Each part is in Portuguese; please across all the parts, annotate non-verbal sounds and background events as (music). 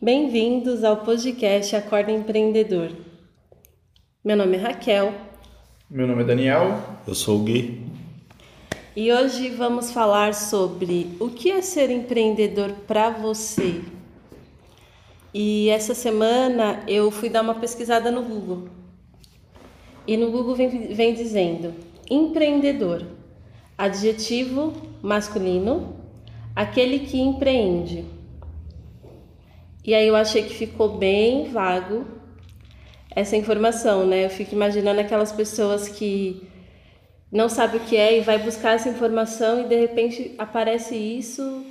Bem-vindos ao podcast Acorda Empreendedor. Meu nome é Raquel Meu nome é Daniel. Eu sou o Gui. e hoje vamos falar sobre o que é ser empreendedor para você. E essa semana eu fui dar uma pesquisada no Google. E no Google vem, vem dizendo empreendedor, adjetivo masculino, aquele que empreende. E aí eu achei que ficou bem vago essa informação, né? Eu fico imaginando aquelas pessoas que não sabem o que é e vai buscar essa informação e de repente aparece isso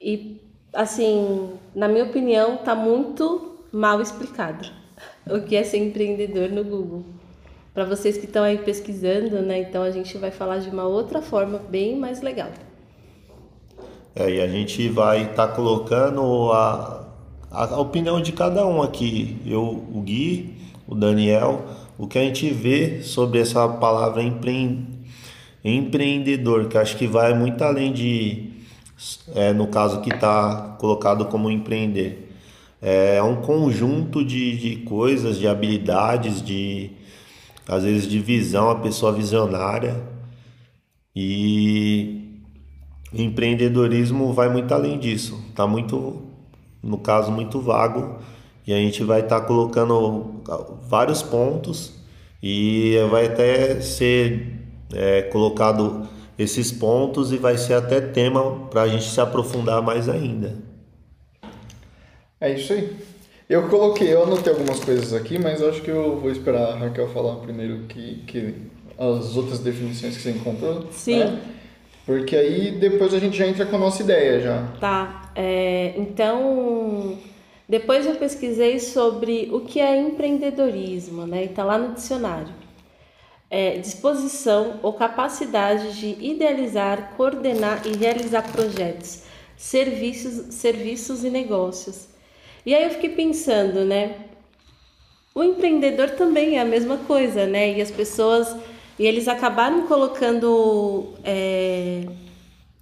e assim, na minha opinião, tá muito mal explicado (laughs) o que é ser empreendedor no Google. Para vocês que estão aí pesquisando, né? Então a gente vai falar de uma outra forma bem mais legal. É, e a gente vai estar colocando a, a, opinião de cada um aqui. Eu, o Gui, o Daniel, o que a gente vê sobre essa palavra empre, empreendedor, que acho que vai muito além de, é, no caso que está colocado como empreender. É um conjunto de, de coisas, de habilidades, de às vezes de visão, a pessoa visionária. E empreendedorismo vai muito além disso. Tá muito, no caso, muito vago. E a gente vai estar colocando vários pontos e vai até ser é, colocado esses pontos e vai ser até tema para a gente se aprofundar mais ainda. É isso aí. Eu coloquei, eu anotei algumas coisas aqui, mas acho que eu vou esperar a Raquel falar primeiro que, que as outras definições que você encontrou. Sim. né? Porque aí depois a gente já entra com a nossa ideia já. Tá, é, então depois eu pesquisei sobre o que é empreendedorismo, né? E tá lá no dicionário. É, disposição ou capacidade de idealizar, coordenar e realizar projetos, serviços, serviços e negócios. E aí eu fiquei pensando, né? O empreendedor também é a mesma coisa, né? E as pessoas e eles acabaram colocando é,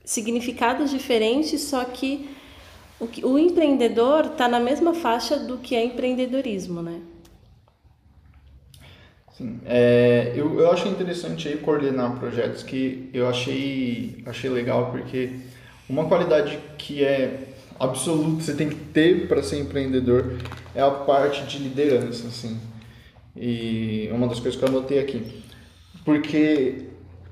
significados diferentes, só que o, que- o empreendedor está na mesma faixa do que é empreendedorismo, né? Sim. É, eu, eu achei interessante aí coordenar projetos que eu achei, achei legal porque uma qualidade que é absoluta, você tem que ter para ser empreendedor é a parte de liderança, assim. E uma das coisas que eu anotei aqui. Porque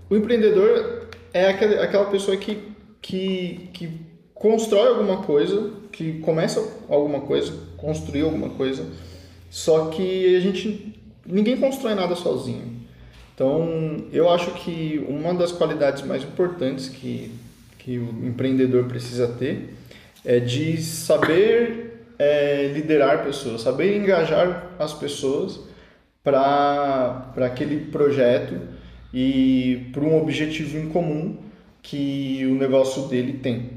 o empreendedor é aquela pessoa que, que, que constrói alguma coisa, que começa alguma coisa, construir alguma coisa, só que a gente ninguém constrói nada sozinho. Então, eu acho que uma das qualidades mais importantes que, que o empreendedor precisa ter é de saber é, liderar pessoas, saber engajar as pessoas para aquele projeto e para um objetivo em comum que o negócio dele tem.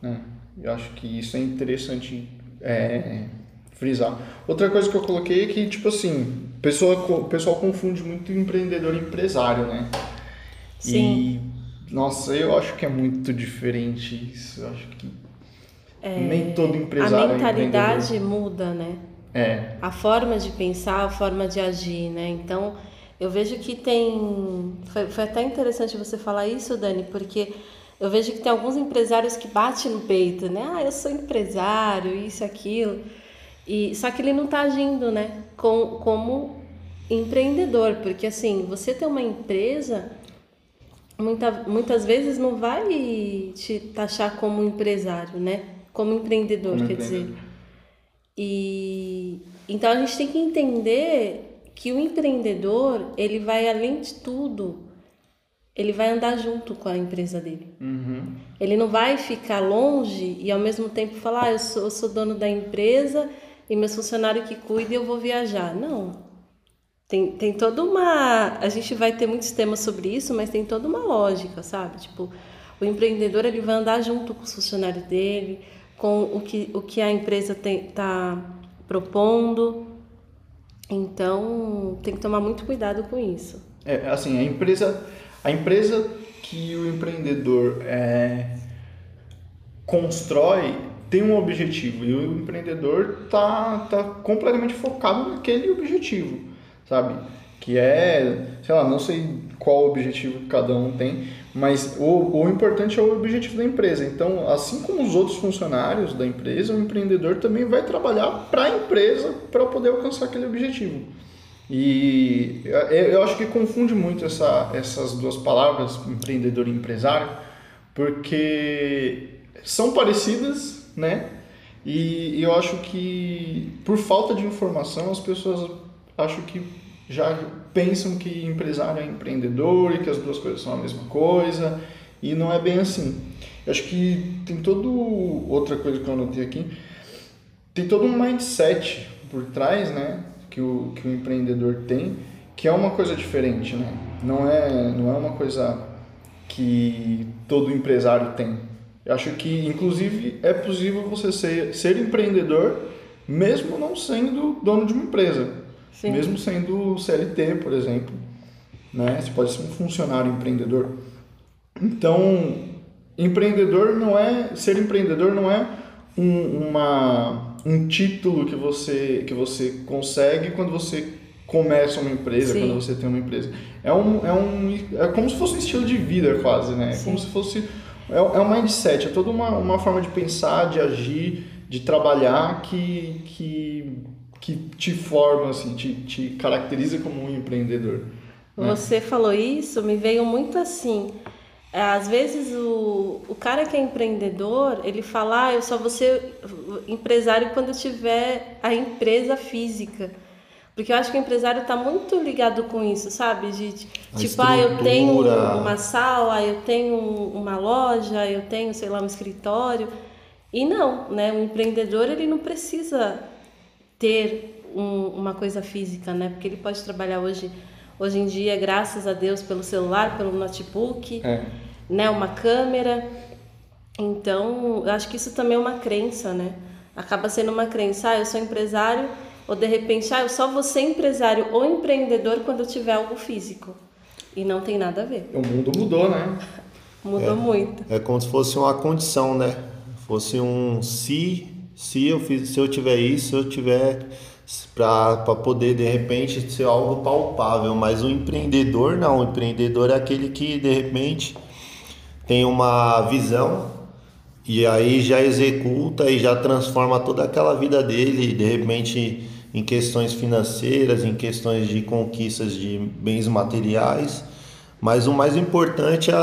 né? Eu acho que isso é interessante é, frisar. Outra coisa que eu coloquei é que, tipo assim, pessoa, o pessoal confunde muito empreendedor e empresário, né? Sim. E, nossa, eu acho que é muito diferente isso. Eu acho que nem todo A empresário mentalidade é muda, né? É, A forma de pensar, a forma de agir, né? Então, eu vejo que tem. Foi, foi até interessante você falar isso, Dani, porque eu vejo que tem alguns empresários que batem no peito, né? Ah, eu sou empresário, isso, aquilo. E, só que ele não está agindo, né? Com, como empreendedor, porque assim, você ter uma empresa, muita, muitas vezes não vai te taxar como empresário, né? Como empreendedor, Como quer dizer. E então a gente tem que entender que o empreendedor, ele vai além de tudo, ele vai andar junto com a empresa dele. uhum, Ele não vai ficar longe e ao mesmo tempo falar, ah, eu sou, eu sou dono da empresa e meus funcionários que cuidam e eu vou viajar. Não. Tem, tem toda uma. A gente vai ter muitos temas sobre isso, mas tem toda uma lógica, sabe? Tipo, o empreendedor ele vai andar junto com os funcionários dele, com o que, o que a empresa está propondo. Então, tem que tomar muito cuidado com isso. É, assim, a empresa, a empresa que o empreendedor é, constrói, tem um objetivo e o empreendedor tá, tá completamente focado naquele objetivo, sabe? Que é, sei lá, não sei qual objetivo cada um tem, mas o, o importante é o objetivo da empresa. Então, assim como os outros funcionários da empresa, o empreendedor também vai trabalhar para a empresa para poder alcançar aquele objetivo. E eu acho que confunde muito essa, essas duas palavras, empreendedor e empresário, porque são parecidas, né? E eu acho que por falta de informação as pessoas acho que já pensam que empresário é empreendedor e que as duas coisas são a mesma coisa e não é bem assim. Eu acho que tem todo outra coisa que eu anotei aqui, tem todo um mindset por trás, né, que o que o empreendedor tem, que é uma coisa diferente, né? Não é não é uma coisa que todo empresário tem. Eu acho que inclusive é possível você ser ser empreendedor mesmo não sendo dono de uma empresa. Sim. Mesmo sendo CLT, por exemplo. Né? Você pode ser um funcionário empreendedor. Então, empreendedor não é. Ser empreendedor não é um, uma, um título que você, que você consegue quando você começa uma empresa, Sim. quando você tem uma empresa. É, um, é, um, é como se fosse um estilo de vida, quase, né? É como se fosse. É, é um mindset, é toda uma, uma forma de pensar, de agir, de trabalhar que, que que te forma, assim, te, te caracteriza como um empreendedor. Né? Você falou isso, me veio muito assim. Às vezes o, o cara que é empreendedor, ele fala, ah, eu só vou ser empresário quando eu tiver a empresa física. Porque eu acho que o empresário está muito ligado com isso, sabe? De, tipo, ah, eu tenho uma sala, eu tenho uma loja, eu tenho, sei lá, um escritório. E não, né? O empreendedor, ele não precisa ter um, uma coisa física, né? Porque ele pode trabalhar hoje, hoje em dia, graças a Deus, pelo celular, pelo notebook, é. né? Uma câmera. Então, eu acho que isso também é uma crença, né? Acaba sendo uma crença, ah, eu sou empresário, ou de repente, ah, eu só vou ser empresário ou empreendedor quando eu tiver algo físico. E não tem nada a ver. O mundo mudou, né? mudou é, muito. É como se fosse uma condição, né? Fosse um se se eu fiz, se eu tiver isso, se eu tiver para poder de repente ser algo palpável, mas o empreendedor não, o empreendedor é aquele que de repente tem uma visão e aí já executa e já transforma toda aquela vida dele, de repente em questões financeiras, em questões de conquistas de bens materiais. Mas o mais importante é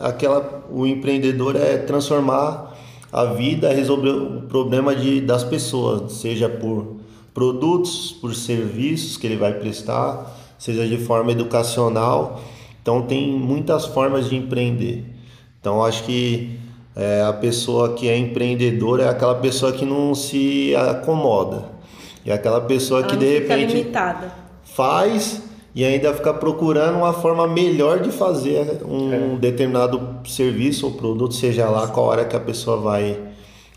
aquela o empreendedor é transformar a vida é resolver o problema de, das pessoas, seja por produtos, por serviços que ele vai prestar, seja de forma educacional. Então tem muitas formas de empreender. Então acho que é, a pessoa que é empreendedora é aquela pessoa que não se acomoda. É aquela pessoa Ela que de repente limitada. faz e ainda ficar procurando uma forma melhor de fazer um é. determinado serviço ou produto, seja lá qual hora que a pessoa vai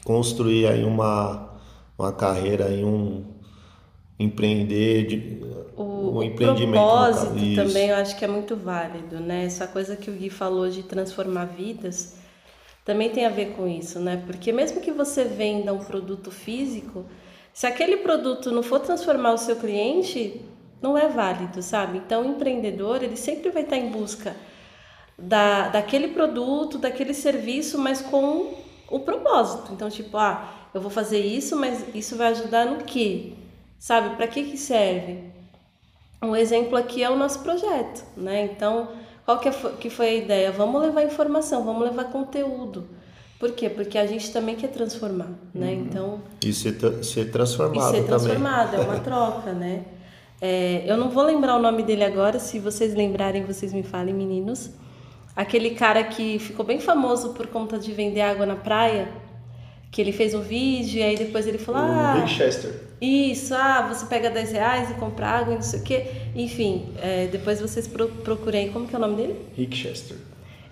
construir aí uma, uma carreira em um empreender de, o, um empreendimento o propósito também eu acho que é muito válido né? Essa coisa que o Gui falou de transformar vidas também tem a ver com isso né? Porque mesmo que você venda um produto físico se aquele produto não for transformar o seu cliente não é válido, sabe? Então, o empreendedor, ele sempre vai estar em busca da, daquele produto, daquele serviço, mas com o propósito. Então, tipo, ah, eu vou fazer isso, mas isso vai ajudar no quê? Sabe? Para que que serve? Um exemplo aqui é o nosso projeto, né? Então, qual que, é, que foi a ideia? Vamos levar informação, vamos levar conteúdo. Por quê? Porque a gente também quer transformar, né? Uhum. Então... E ser, ser transformado E ser transformado, também. é uma (laughs) troca, né? É, eu não vou lembrar o nome dele agora, se vocês lembrarem, vocês me falem, meninos. Aquele cara que ficou bem famoso por conta de vender água na praia, que ele fez um vídeo e aí depois ele falou: Ah. Winchester. Isso, ah, você pega 10 reais e compra água e não sei o quê. Enfim, é, depois vocês pro, procurem. Como que é o nome dele? Rick Chester.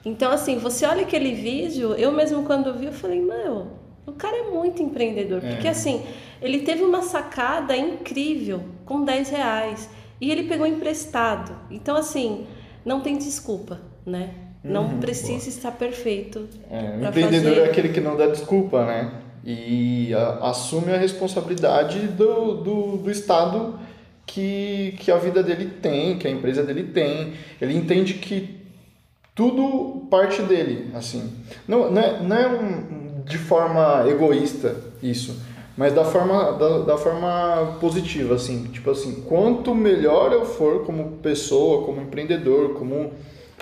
Então, assim, você olha aquele vídeo, eu mesmo quando vi, eu falei, meu, o cara é muito empreendedor. É. Porque, assim, ele teve uma sacada incrível com 10 reais. E ele pegou emprestado. Então, assim, não tem desculpa, né? Não uhum, precisa estar perfeito. É, o empreendedor fazer... é aquele que não dá desculpa, né? E a, assume a responsabilidade do, do, do estado que, que a vida dele tem, que a empresa dele tem. Ele entende que tudo parte dele, assim. Não, não é, não é um, de forma egoísta isso, mas da forma, da, da forma positiva, assim. Tipo assim, quanto melhor eu for como pessoa, como empreendedor, como,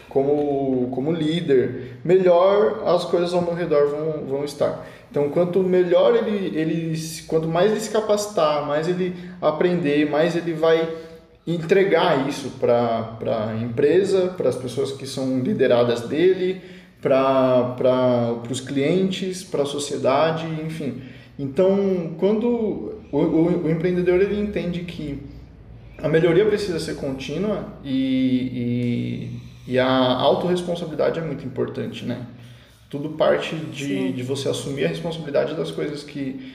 como, como líder, melhor as coisas ao meu redor vão, vão estar. Então, quanto melhor ele, ele, quanto mais ele se capacitar, mais ele aprender, mais ele vai entregar isso para a empresa, para as pessoas que são lideradas dele, para os clientes, para a sociedade, enfim. Então, quando o, o, o, empreendedor ele entende que a melhoria precisa ser contínua e, e, e a autorresponsabilidade é muito importante, né? Tudo parte de, de você assumir a responsabilidade das coisas que...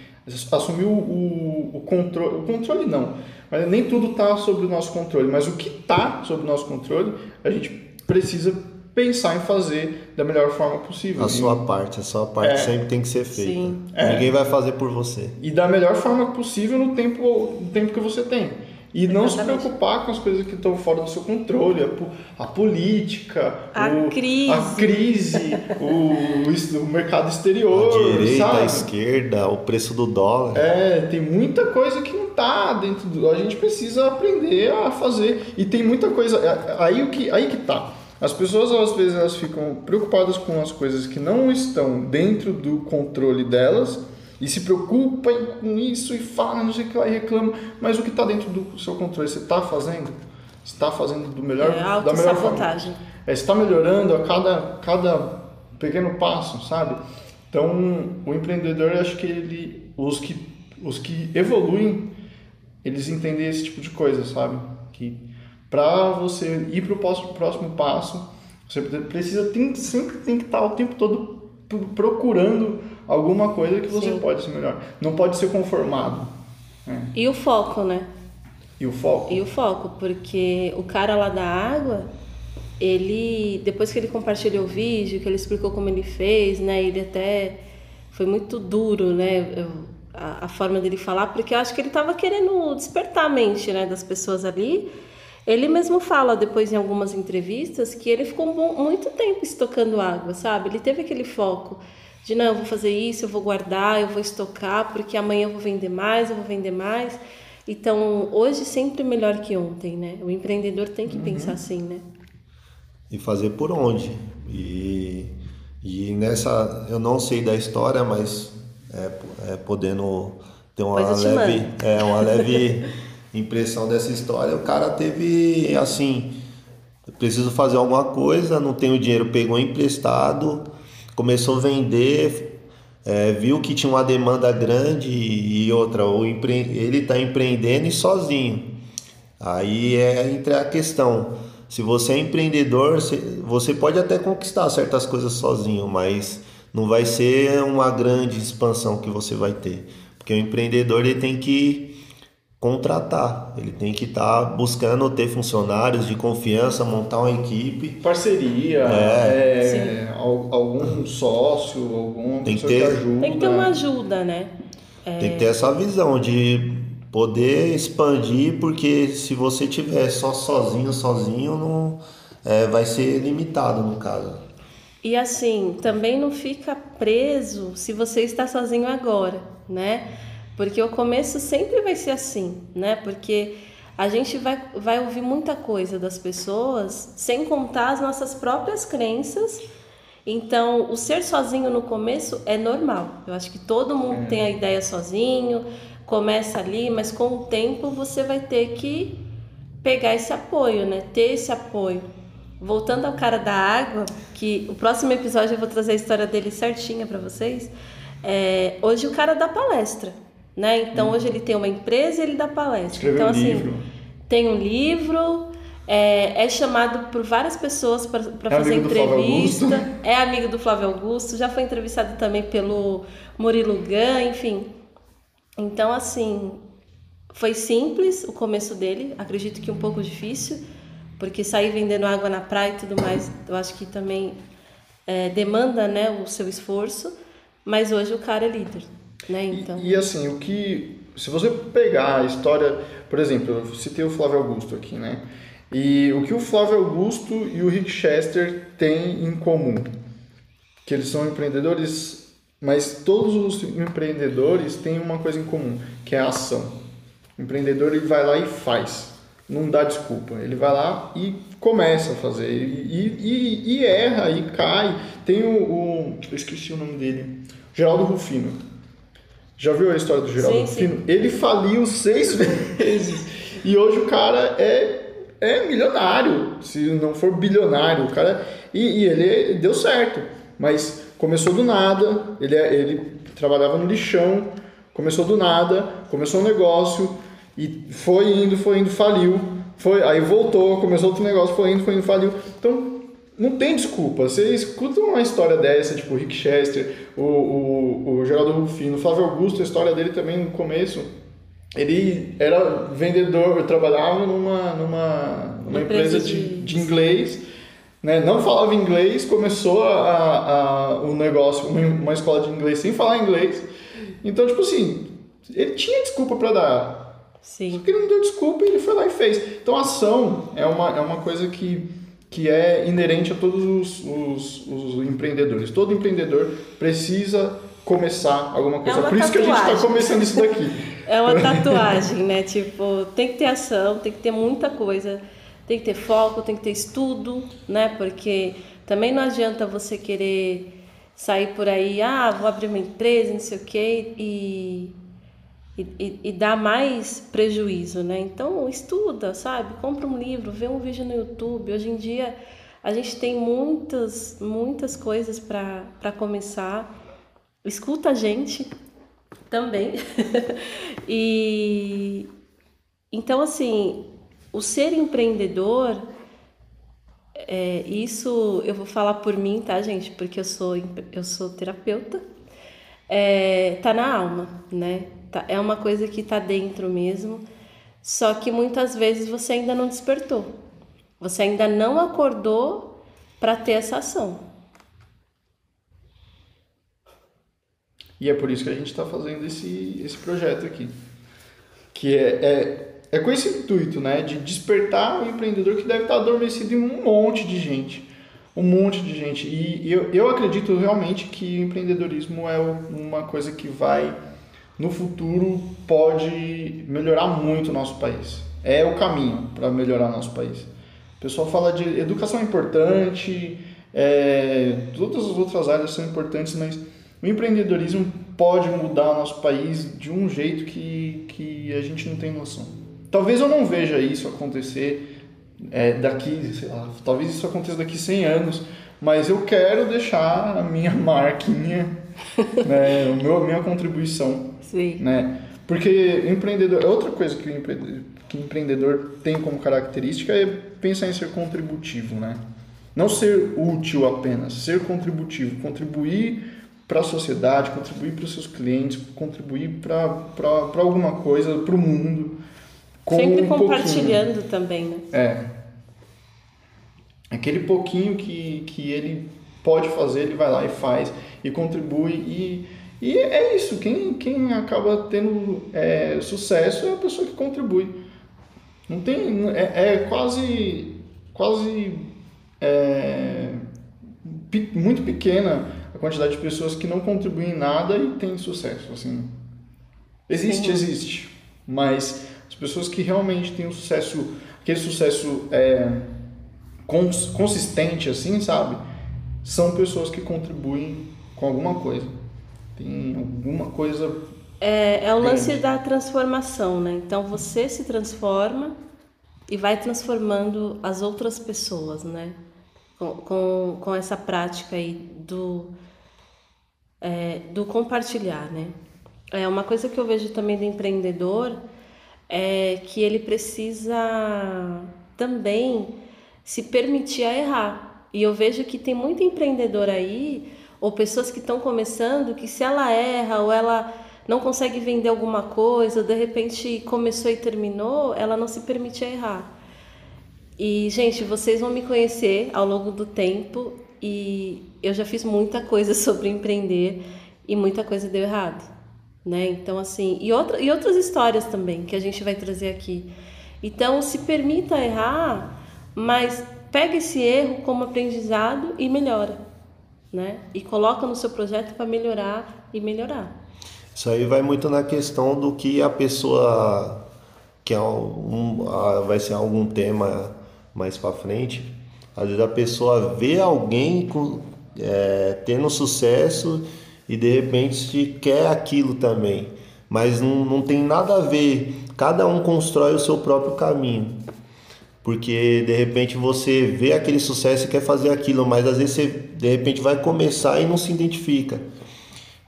Assumir o, o, o controle... O controle não, mas nem tudo está sob o nosso controle, mas o que está sob o nosso controle, a gente precisa pensar em fazer da melhor forma possível. A e, sua parte, a sua parte é, sempre tem que ser feita. Sim. Ninguém é. vai fazer por você. E da melhor forma possível no tempo, no tempo que você tem. E Exatamente. não se preocupar com as coisas que estão fora do seu controle, a, a política, a o, crise, a crise o, o, mercado exterior, a direita, sabe? a esquerda, o preço do dólar. É, tem muita coisa que não está dentro do. A gente precisa aprender a fazer e tem muita coisa. É, aí o que, aí que tá. As pessoas às vezes elas ficam preocupadas com as coisas que não estão dentro do controle delas e se preocupa com isso e fala, não sei o que lá, e reclama, mas o que está dentro do seu controle, você está fazendo? está fazendo do melhor, é, da melhor forma. É, está melhorando a cada, cada pequeno passo, sabe? Então, o empreendedor, eu acho que ele, os que, os que evoluem, eles entendem esse tipo de coisa, sabe? Que para você ir para o próximo, próximo passo, você precisa tem, sempre tem que estar o tempo todo procurando alguma coisa que você Sim. pode ser melhor. Não pode ser conformado. É. E o foco, né? E o foco? E o foco, porque o cara lá da água, ele depois que ele compartilhou o vídeo, que ele explicou como ele fez, né? Ele até foi muito duro, né? A, a forma dele falar, porque eu acho que ele estava querendo despertar a mente, né, das pessoas ali. Ele mesmo fala depois em algumas entrevistas que ele ficou muito tempo estocando água, sabe? Ele teve aquele foco de não, eu vou fazer isso, eu vou guardar, eu vou estocar, porque amanhã eu vou vender mais, eu vou vender mais. Então, hoje sempre melhor que ontem, né? O empreendedor tem que uhum. pensar assim, né? E fazer por onde. E, e nessa, eu não sei da história, mas é, é podendo ter uma leve, é, uma leve (laughs) impressão dessa história, o cara teve assim, preciso fazer alguma coisa, não tenho dinheiro, pegou emprestado, começou a vender, é, viu que tinha uma demanda grande e outra, ele está empreendendo e sozinho. Aí é entre a questão. Se você é empreendedor, você pode até conquistar certas coisas sozinho, mas não vai ser uma grande expansão que você vai ter. Porque o empreendedor ele tem que contratar. Ele tem que estar tá buscando ter funcionários de confiança, montar uma equipe. Parceria, é, é algum sócio, algum tem que, ter, que ajuda. Tem que ter uma ajuda, né? É... Tem que ter essa visão de poder expandir, porque se você tiver só sozinho, sozinho, não é, vai ser limitado no caso. E assim, também não fica preso se você está sozinho agora, né? Porque o começo sempre vai ser assim, né? Porque a gente vai, vai ouvir muita coisa das pessoas, sem contar as nossas próprias crenças. Então, o ser sozinho no começo é normal. Eu acho que todo mundo é. tem a ideia sozinho, começa ali, mas com o tempo você vai ter que pegar esse apoio, né? Ter esse apoio. Voltando ao cara da água, que o próximo episódio eu vou trazer a história dele certinha para vocês. É, hoje o cara dá palestra. Né? Então, hum. hoje ele tem uma empresa e ele dá palestra. Escreveu então, um assim, livro. tem um livro, é, é chamado por várias pessoas para é fazer entrevista. É amigo do Flávio Augusto, já foi entrevistado também pelo Murilo Gun, enfim. Então, assim, foi simples o começo dele, acredito que um pouco difícil, porque sair vendendo água na praia e tudo mais, eu acho que também é, demanda né, o seu esforço, mas hoje o cara é líder. Né? Então... E, e, assim, o que. Se você pegar a história. Por exemplo, eu citei o Flávio Augusto aqui, né? E o que o Flávio Augusto e o Rick Chester têm em comum? Que eles são empreendedores, mas todos os empreendedores têm uma coisa em comum, que é a ação. O empreendedor ele vai lá e faz, não dá desculpa. Ele vai lá e começa a fazer, e, e, e erra, e cai. Tem o, o, Eu esqueci o nome dele. Geraldo Rufino. Já viu a história do Geraldo sim, Rufino? Sim. Ele faliu seis (laughs) vezes. E hoje o cara é é milionário, se não for bilionário. O cara, e, e ele deu certo, mas começou do nada, ele, é, ele trabalhava no lixão, começou do nada, começou um negócio e foi indo, foi indo, faliu, foi, aí voltou, começou outro negócio, foi indo, foi indo, faliu. Então, não tem desculpa. Você escuta uma história dessa, tipo o Rick Chester, o, o, o Geraldo Rufino, o Flávio Augusto, a história dele também no começo ele era vendedor, trabalhava numa, numa, numa empresa, empresa de, de, inglês, né? não falava inglês, começou a, a, o negócio, uma, uma escola de inglês sem falar inglês. Então, tipo assim, ele tinha desculpa para dar. Sim. Só que ele não deu desculpa e ele foi lá e fez. Então, a ação é uma, é uma coisa que, que é inerente a todos os, os, os empreendedores. Todo empreendedor precisa começar alguma coisa. É Por isso tatuagem. que a gente está começando isso daqui. (laughs) É uma tatuagem, né? Tipo, tem que ter ação, tem que ter muita coisa, tem que ter foco, tem que ter estudo, né? Porque também não adianta você querer sair por aí, ah, vou abrir uma empresa, não sei o quê, e, e, e dar mais prejuízo, né? Então, estuda, sabe? Compra um livro, vê um vídeo no YouTube. Hoje em dia, a gente tem muitas, muitas coisas para começar. Escuta a gente, também. (laughs) e então assim, o ser empreendedor, é, isso eu vou falar por mim, tá, gente? Porque eu sou eu sou terapeuta. É, tá na alma, né? Tá, é uma coisa que tá dentro mesmo. Só que muitas vezes você ainda não despertou. Você ainda não acordou para ter essa ação. E é por isso que a gente está fazendo esse, esse projeto aqui. Que é, é, é com esse intuito, né? De despertar o empreendedor que deve estar adormecido em um monte de gente. Um monte de gente. E eu, eu acredito realmente que o empreendedorismo é uma coisa que vai, no futuro, pode melhorar muito o nosso país. É o caminho para melhorar o nosso país. O pessoal fala de educação é importante, é, todas as outras áreas são importantes, mas o empreendedorismo pode mudar o nosso país de um jeito que, que a gente não tem noção. Talvez eu não veja isso acontecer é, daqui, sei lá, talvez isso aconteça daqui 100 anos, mas eu quero deixar a minha (laughs) marquinha, né, o meu, a minha contribuição. Sim. Né? Porque empreendedor, outra coisa que o empreendedor, que o empreendedor tem como característica é pensar em ser contributivo, né? Não ser útil apenas, ser contributivo, contribuir para a sociedade, contribuir para os seus clientes, contribuir para alguma coisa, para o mundo. Sempre um compartilhando pouquinho. também, né? É. Aquele pouquinho que, que ele pode fazer, ele vai lá e faz, e contribui. E, e é isso, quem, quem acaba tendo é, sucesso é a pessoa que contribui. Não tem. É, é quase. quase. É, muito pequena a quantidade de pessoas que não contribuem em nada e têm sucesso. Assim, existe, existe, mas as pessoas que realmente têm um sucesso, aquele sucesso é, cons, consistente, assim, sabe, são pessoas que contribuem com alguma coisa. Tem alguma coisa. É, é o lance da transformação, né? Então você se transforma e vai transformando as outras pessoas, né? Com, com, com essa prática aí do é, do compartilhar, né? É uma coisa que eu vejo também do empreendedor é que ele precisa também se permitir a errar. E eu vejo que tem muito empreendedor aí, ou pessoas que estão começando, que se ela erra ou ela não consegue vender alguma coisa, de repente começou e terminou, ela não se permite errar. E, gente, vocês vão me conhecer ao longo do tempo e eu já fiz muita coisa (laughs) sobre empreender e muita coisa deu errado. né? Então assim, e, outra, e outras histórias também que a gente vai trazer aqui. Então se permita errar, mas pega esse erro como aprendizado e melhora, né? E coloca no seu projeto para melhorar e melhorar. Isso aí vai muito na questão do que a pessoa que é um, vai ser algum tema mais para frente. Às vezes a pessoa vê alguém com, é, tendo sucesso e de repente quer aquilo também, mas não, não tem nada a ver. Cada um constrói o seu próprio caminho. Porque de repente você vê aquele sucesso e quer fazer aquilo, mas às vezes você de repente vai começar e não se identifica.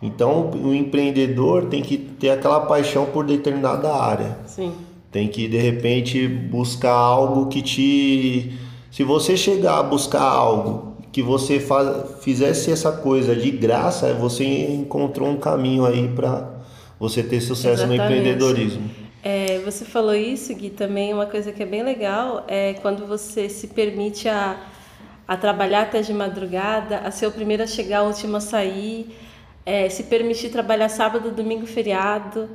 Então o empreendedor tem que ter aquela paixão por determinada área. Sim. Tem que de repente buscar algo que te. Se você chegar a buscar algo que você faz, fizesse essa coisa de graça, você encontrou um caminho aí para você ter sucesso Exatamente. no empreendedorismo. É, você falou isso, Gui, também uma coisa que é bem legal é quando você se permite a, a trabalhar até de madrugada, a ser o primeiro a chegar, o último a sair, é, se permitir trabalhar sábado, domingo, feriado.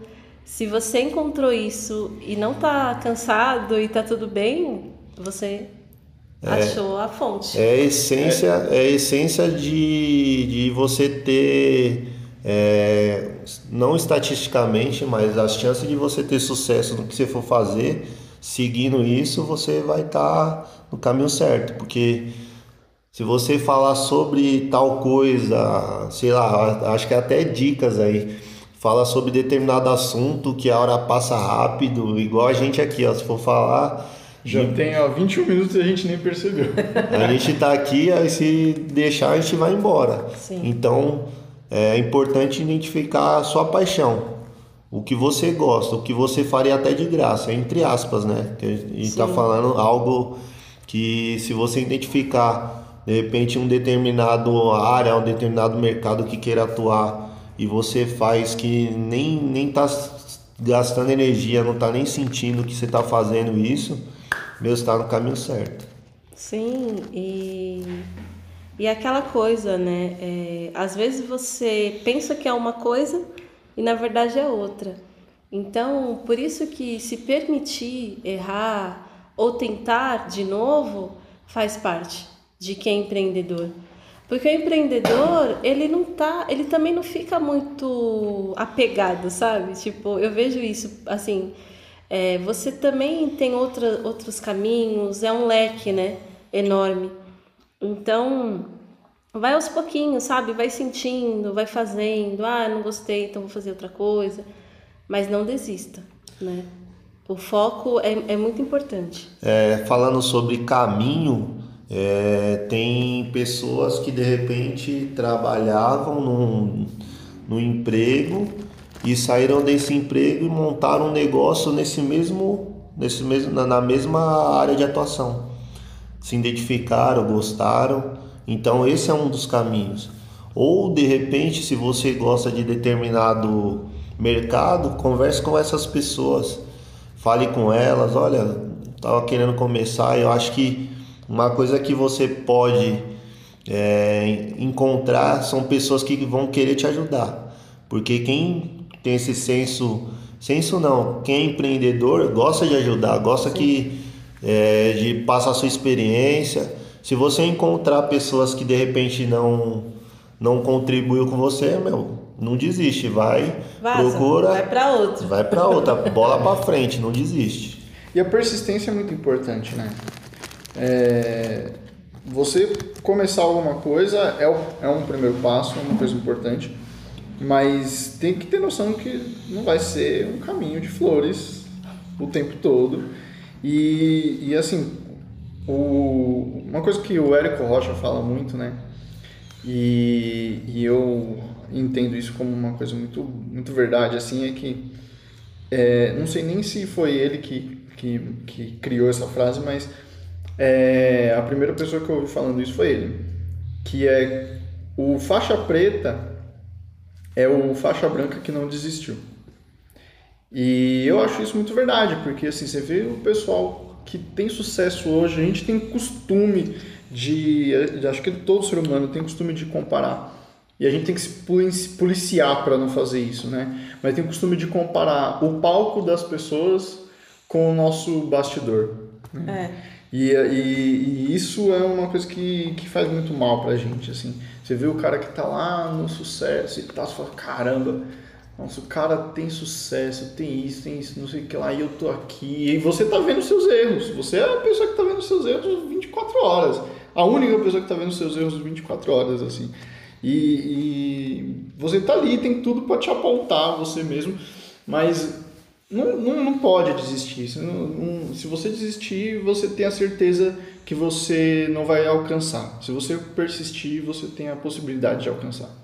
Se você encontrou isso e não está cansado e está tudo bem, você é, achou a fonte. É a essência, é, a essência de, de você ter, é, não estatisticamente, mas as chances de você ter sucesso no que você for fazer, seguindo isso, você vai estar tá no caminho certo. Porque se você falar sobre tal coisa, sei lá, acho que até dicas aí fala sobre determinado assunto que a hora passa rápido, igual a gente aqui, ó, se for falar. Já de... tem ó, 21 minutos e a gente nem percebeu. A gente tá aqui, aí se deixar a gente vai embora. Sim. Então é importante identificar a sua paixão. O que você gosta, o que você faria até de graça, entre aspas, né? Que a gente está falando algo que se você identificar de repente um determinado área, um determinado mercado que queira atuar e você faz que nem nem tá gastando energia, não tá nem sentindo que você tá fazendo isso, meu está no caminho certo. Sim, e e aquela coisa, né? É, às vezes você pensa que é uma coisa e na verdade é outra. Então, por isso que se permitir errar ou tentar de novo faz parte de quem é empreendedor. Porque o empreendedor, ele não tá, ele também não fica muito apegado, sabe? Tipo, eu vejo isso assim, é, você também tem outra, outros caminhos, é um leque, né? Enorme. Então, vai aos pouquinhos, sabe? Vai sentindo, vai fazendo. Ah, não gostei, então vou fazer outra coisa. Mas não desista, né? O foco é, é muito importante. É, falando sobre caminho, é, tem pessoas que de repente trabalhavam num, num emprego e saíram desse emprego e montaram um negócio nesse mesmo, nesse mesmo, na, na mesma área de atuação. Se identificaram, gostaram. Então esse é um dos caminhos. Ou de repente, se você gosta de determinado mercado, converse com essas pessoas, fale com elas, olha, estava querendo começar, eu acho que uma coisa que você pode é, encontrar são pessoas que vão querer te ajudar, porque quem tem esse senso, senso não, quem é empreendedor gosta de ajudar, gosta que é, de passar a sua experiência. Se você encontrar pessoas que de repente não não contribuiu com você, meu, não desiste, vai, Vaza, procura, vai para outra, vai para outra, (laughs) bola para frente, não desiste. E a persistência é muito importante, né? É, você começar alguma coisa é, o, é um primeiro passo, é uma coisa importante, mas tem que ter noção que não vai ser um caminho de flores o tempo todo. E, e assim, o, uma coisa que o Érico Rocha fala muito, né? E, e eu entendo isso como uma coisa muito, muito verdade, assim, é que é, não sei nem se foi ele que, que, que criou essa frase, mas é, a primeira pessoa que eu ouvi falando isso foi ele, que é o faixa preta é o faixa branca que não desistiu. E eu acho isso muito verdade, porque assim, você vê o pessoal que tem sucesso hoje, a gente tem costume de, acho que todo ser humano tem costume de comparar. E a gente tem que se policiar para não fazer isso, né? Mas tem o costume de comparar o palco das pessoas com o nosso bastidor. Né? É. E, e, e, isso é uma coisa que, que faz muito mal pra gente, assim. Você vê o cara que tá lá no sucesso e tá, você fala, caramba, nossa, o cara tem sucesso, tem isso, tem isso, não sei o que lá, e eu tô aqui. E você tá vendo seus erros. Você é a pessoa que tá vendo seus erros 24 horas. A única pessoa que tá vendo seus erros 24 horas, assim. E, e você tá ali, tem tudo para te apontar você mesmo, mas não, não, não pode desistir. Se, não, se você desistir, você tem a certeza que você não vai alcançar. Se você persistir, você tem a possibilidade de alcançar.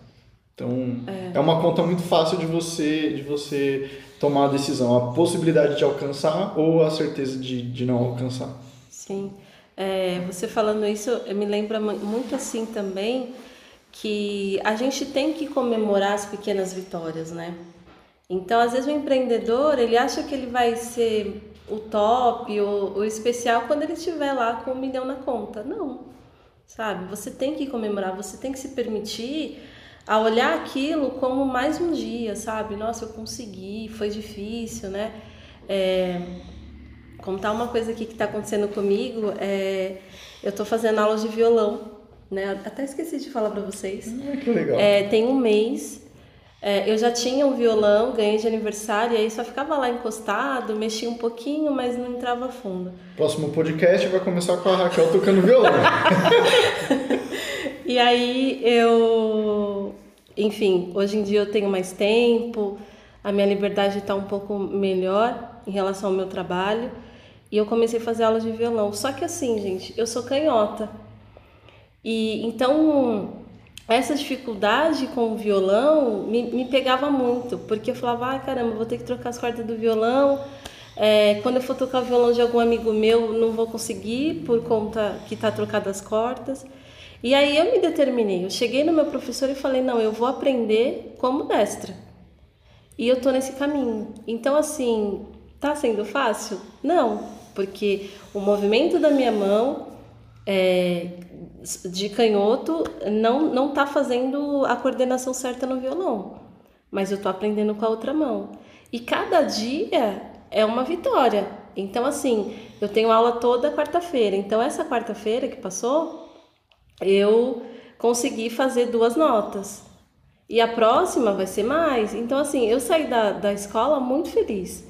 Então, é, é uma conta muito fácil de você, de você tomar a decisão, a possibilidade de alcançar ou a certeza de, de não alcançar. Sim. É, você falando isso, me lembra muito assim também que a gente tem que comemorar as pequenas vitórias, né? Então, às vezes o empreendedor, ele acha que ele vai ser o top ou o especial quando ele estiver lá com um milhão na conta. Não, sabe? Você tem que comemorar, você tem que se permitir a olhar aquilo como mais um dia, sabe? Nossa, eu consegui, foi difícil, né? É, contar uma coisa aqui que está acontecendo comigo, é, eu estou fazendo aulas de violão, né? Até esqueci de falar para vocês. Ah, que legal. É, tem um mês é, eu já tinha um violão, ganhei de aniversário, e aí só ficava lá encostado, mexia um pouquinho, mas não entrava fundo. Próximo podcast vai começar com a Raquel tocando violão. (laughs) e aí eu. Enfim, hoje em dia eu tenho mais tempo, a minha liberdade está um pouco melhor em relação ao meu trabalho, e eu comecei a fazer aulas de violão. Só que assim, gente, eu sou canhota. E então essa dificuldade com o violão me, me pegava muito, porque eu falava, ah, caramba, vou ter que trocar as cordas do violão. É, quando eu for tocar o violão de algum amigo meu, não vou conseguir por conta que está trocado as cordas. E aí eu me determinei, eu cheguei no meu professor e falei, não, eu vou aprender como destra. E eu tô nesse caminho. Então, assim, tá sendo fácil? Não, porque o movimento da minha mão é, de canhoto não não tá fazendo a coordenação certa no violão, mas eu tô aprendendo com a outra mão. E cada dia é uma vitória. Então assim, eu tenho aula toda quarta-feira. Então essa quarta-feira que passou, eu consegui fazer duas notas. E a próxima vai ser mais. Então assim, eu saí da, da escola muito feliz.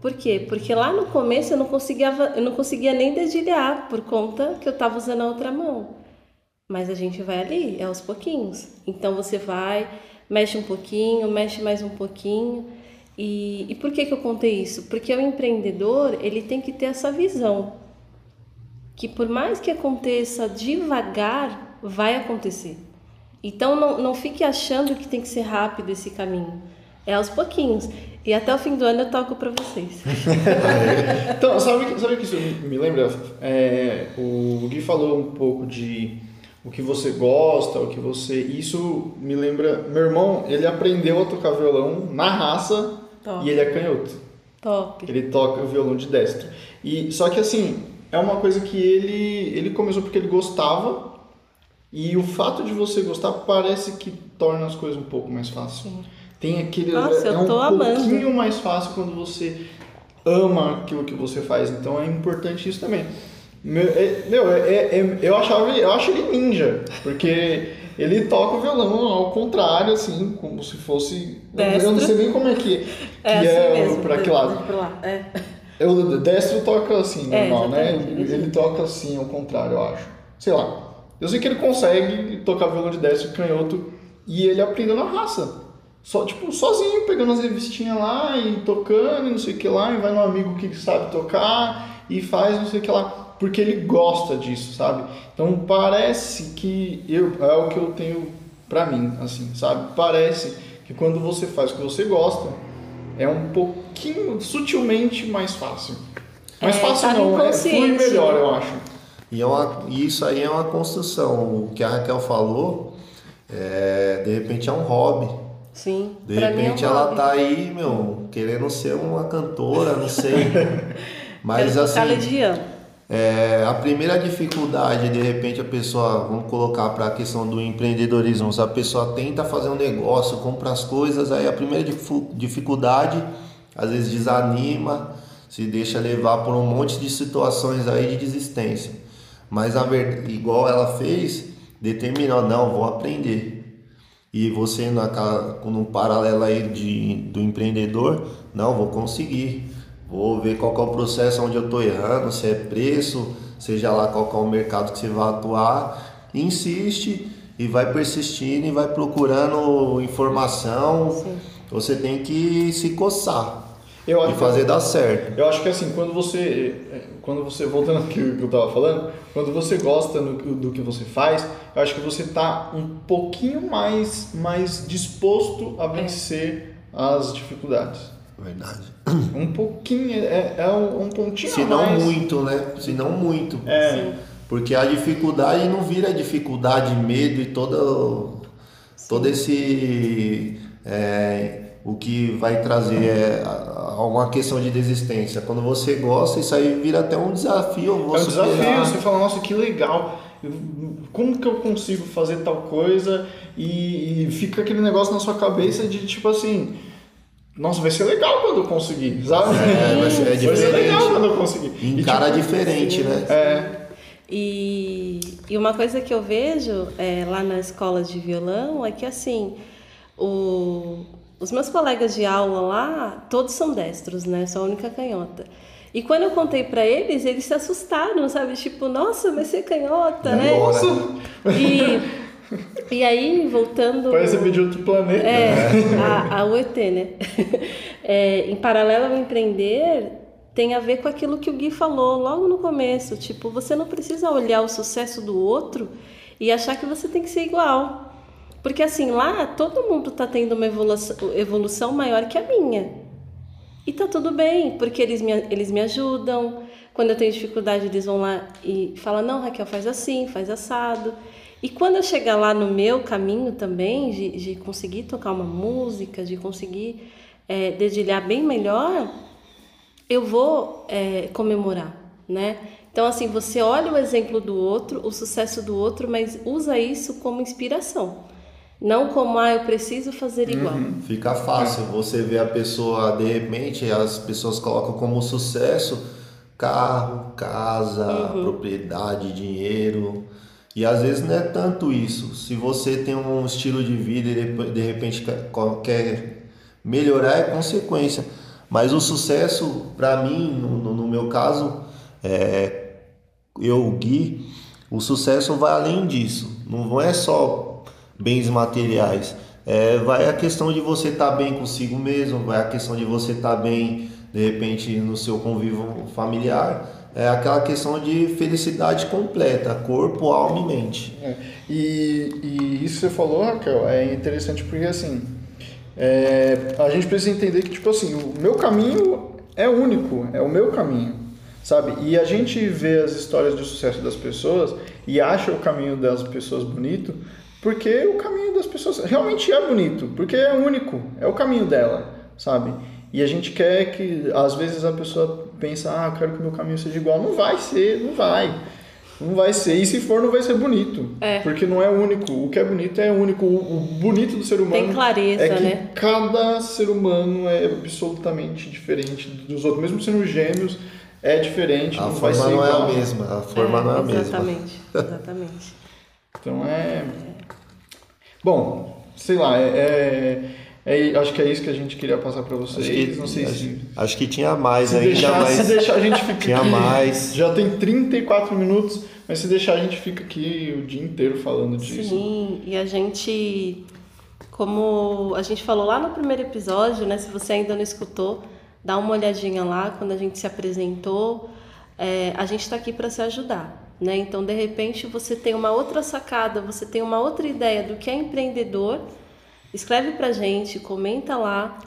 Por quê? Porque lá no começo eu não conseguia, eu não conseguia nem dedilhar por conta que eu estava usando a outra mão. Mas a gente vai ali, é aos pouquinhos. Então você vai, mexe um pouquinho, mexe mais um pouquinho. E, e por que, que eu contei isso? Porque o empreendedor ele tem que ter essa visão que por mais que aconteça devagar, vai acontecer. Então não, não fique achando que tem que ser rápido esse caminho. É aos pouquinhos. E até o fim do ano eu toco para vocês. (laughs) então, sabe, sabe que isso me lembra? É, o Gui falou um pouco de o que você gosta, o que você. Isso me lembra. Meu irmão, ele aprendeu a tocar violão na raça Top. e ele é canhoto. Top. Ele toca o violão de destro. E, só que assim, é uma coisa que ele, ele começou porque ele gostava. E o fato de você gostar parece que torna as coisas um pouco mais fáceis. Sim. Tem aquele. Nossa, é um amando. pouquinho mais fácil quando você ama aquilo que você faz. Então é importante isso também. Meu, é, meu é, é, é, eu achava, eu acho ele ninja, porque ele toca o violão ao contrário, assim, como se fosse. Destro. Eu não sei nem como é que, que é, assim é mesmo, pra que lado. Lá, é. O destro toca assim, é, normal, né? Ele, ele toca assim, ao contrário, eu acho. Sei lá. Eu sei que ele consegue tocar violão de destro e canhoto e ele aprendeu na raça. Só, tipo, sozinho, pegando as revistinhas lá e tocando e não sei o que lá, e vai no amigo que sabe tocar e faz não sei o que lá, porque ele gosta disso, sabe? Então parece que eu, é o que eu tenho pra mim, assim, sabe? Parece que quando você faz o que você gosta, é um pouquinho, sutilmente mais fácil. Mais é, fácil tá não, é flui melhor, eu acho. E é uma, isso aí é uma construção. O que a Raquel falou, é, de repente é um hobby Sim. De repente é um ela hobby. tá aí, meu, querendo ser uma cantora, não sei. (laughs) Mas assim. É, a primeira dificuldade, de repente, a pessoa, vamos colocar para a questão do empreendedorismo, se a pessoa tenta fazer um negócio, compra as coisas, aí a primeira dificuldade, às vezes desanima, se deixa levar por um monte de situações aí de desistência. Mas a igual ela fez, determinou, não, vou aprender. E você na, no paralelo aí de, do empreendedor, não, vou conseguir Vou ver qual é o processo onde eu estou errando, se é preço, seja lá qual é o mercado que você vai atuar. Insiste e vai persistindo e vai procurando informação. Sim. Você tem que se coçar eu acho e fazer que, dar certo. Eu acho que assim, quando você, quando você voltando ao que eu estava falando, quando você gosta do, do que você faz, eu acho que você está um pouquinho mais, mais disposto a vencer as dificuldades. Verdade. Um pouquinho, é, é um, pontinho Se não muito, né? Se não muito. É. Sim. Porque a dificuldade não vira dificuldade, medo e todo, todo esse. É, o que vai trazer é uma questão de desistência. Quando você gosta, isso aí vira até um desafio. é um desafio, você fala, nossa, que legal. Como que eu consigo fazer tal coisa? E, e fica aquele negócio na sua cabeça de tipo assim nossa, vai ser legal quando eu conseguir, sabe? É, vai ser, é diferente. Vai ser legal quando eu conseguir. Em cara tipo, diferente, né? É. E, e uma coisa que eu vejo é, lá na escola de violão é que assim, o, os meus colegas de aula lá, todos são destros, né? Sou a única canhota. E quando eu contei para eles, eles se assustaram, sabe? Tipo, nossa, vai ser canhota, e né? Nossa. E e aí, voltando. Parece de outro planeta. É, né? a, a UET, né? É, em paralelo ao empreender, tem a ver com aquilo que o Gui falou logo no começo. Tipo, você não precisa olhar o sucesso do outro e achar que você tem que ser igual. Porque assim, lá todo mundo está tendo uma evolução, evolução maior que a minha. E tá tudo bem, porque eles me, eles me ajudam. Quando eu tenho dificuldade, eles vão lá e falam: não, Raquel, faz assim, faz assado. E quando eu chegar lá no meu caminho também, de, de conseguir tocar uma música, de conseguir é, dedilhar bem melhor, eu vou é, comemorar, né? Então, assim, você olha o exemplo do outro, o sucesso do outro, mas usa isso como inspiração. Não como, ah, eu preciso fazer igual. Uhum. Fica fácil. Você vê a pessoa, de repente, as pessoas colocam como sucesso carro, casa, uhum. propriedade, dinheiro. E às vezes não é tanto isso. Se você tem um estilo de vida e de repente quer melhorar, é consequência. Mas o sucesso, para mim, no, no, meu caso, é, eu, Gui, o sucesso vai além disso. Não é só bens materiais. É, vai a questão de você estar tá bem consigo mesmo, vai a questão de você estar tá bem, de repente, no seu convívio familiar é aquela questão de felicidade completa, corpo, alma e mente. É. E, e isso que você falou, Raquel, é interessante porque assim, é, a gente precisa entender que tipo assim, o meu caminho é único, é o meu caminho, sabe? E a gente vê as histórias de sucesso das pessoas e acha o caminho das pessoas bonito, porque o caminho das pessoas realmente é bonito, porque é único, é o caminho dela, sabe? E a gente quer que, às vezes, a pessoa pensa, ah, eu quero que o meu caminho seja igual. Não vai ser, não vai. Não vai ser. E se for, não vai ser bonito. É. Porque não é único. O que é bonito é único. O, bonito do ser humano Tem clareza, é que né? cada ser humano é absolutamente diferente dos outros. Mesmo sendo gêmeos, é diferente. A não forma vai ser não igual. é a mesma. A forma é, não é a mesma. Exatamente. (laughs) Exatamente. então é. Bom, sei lá, é, é acho que é isso que a gente queria passar para vocês. Acho que, não sei acho, se. Acho que tinha mais se ainda. Deixar, mas... Se deixar a gente fica Tinha aqui, mais. Já tem 34 minutos, mas se deixar a gente fica aqui o dia inteiro falando disso. Sim, e a gente. Como a gente falou lá no primeiro episódio, né? Se você ainda não escutou, dá uma olhadinha lá quando a gente se apresentou. É, a gente está aqui para se ajudar. Né? Então, de repente, você tem uma outra sacada, você tem uma outra ideia do que é empreendedor escreve pra gente, comenta lá,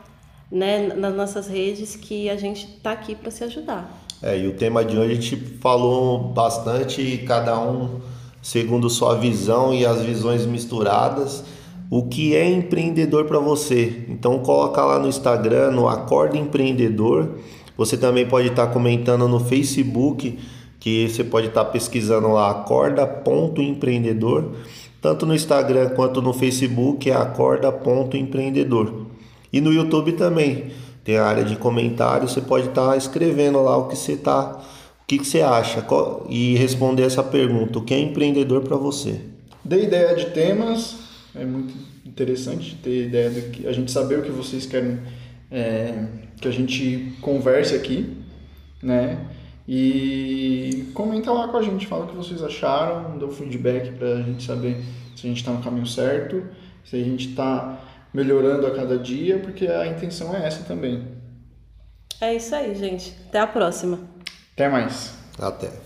né, nas nossas redes que a gente tá aqui para se ajudar. É, e o tema de hoje a gente falou bastante, cada um segundo sua visão e as visões misturadas. O que é empreendedor para você? Então coloca lá no Instagram, no Acorda Empreendedor. Você também pode estar comentando no Facebook que você pode estar pesquisando lá acorda.empreendedor, tanto no Instagram quanto no Facebook é acorda.empreendedor. E no YouTube também tem a área de comentários, você pode estar escrevendo lá o que você tá, o que, que você acha e responder essa pergunta: o que é empreendedor para você? Dê ideia de temas, é muito interessante ter ideia do que a gente saber o que vocês querem é, que a gente converse aqui, né? E comenta lá com a gente, fala o que vocês acharam, dá um feedback para a gente saber se a gente está no caminho certo, se a gente está melhorando a cada dia, porque a intenção é essa também. É isso aí, gente. Até a próxima. Até mais. Até.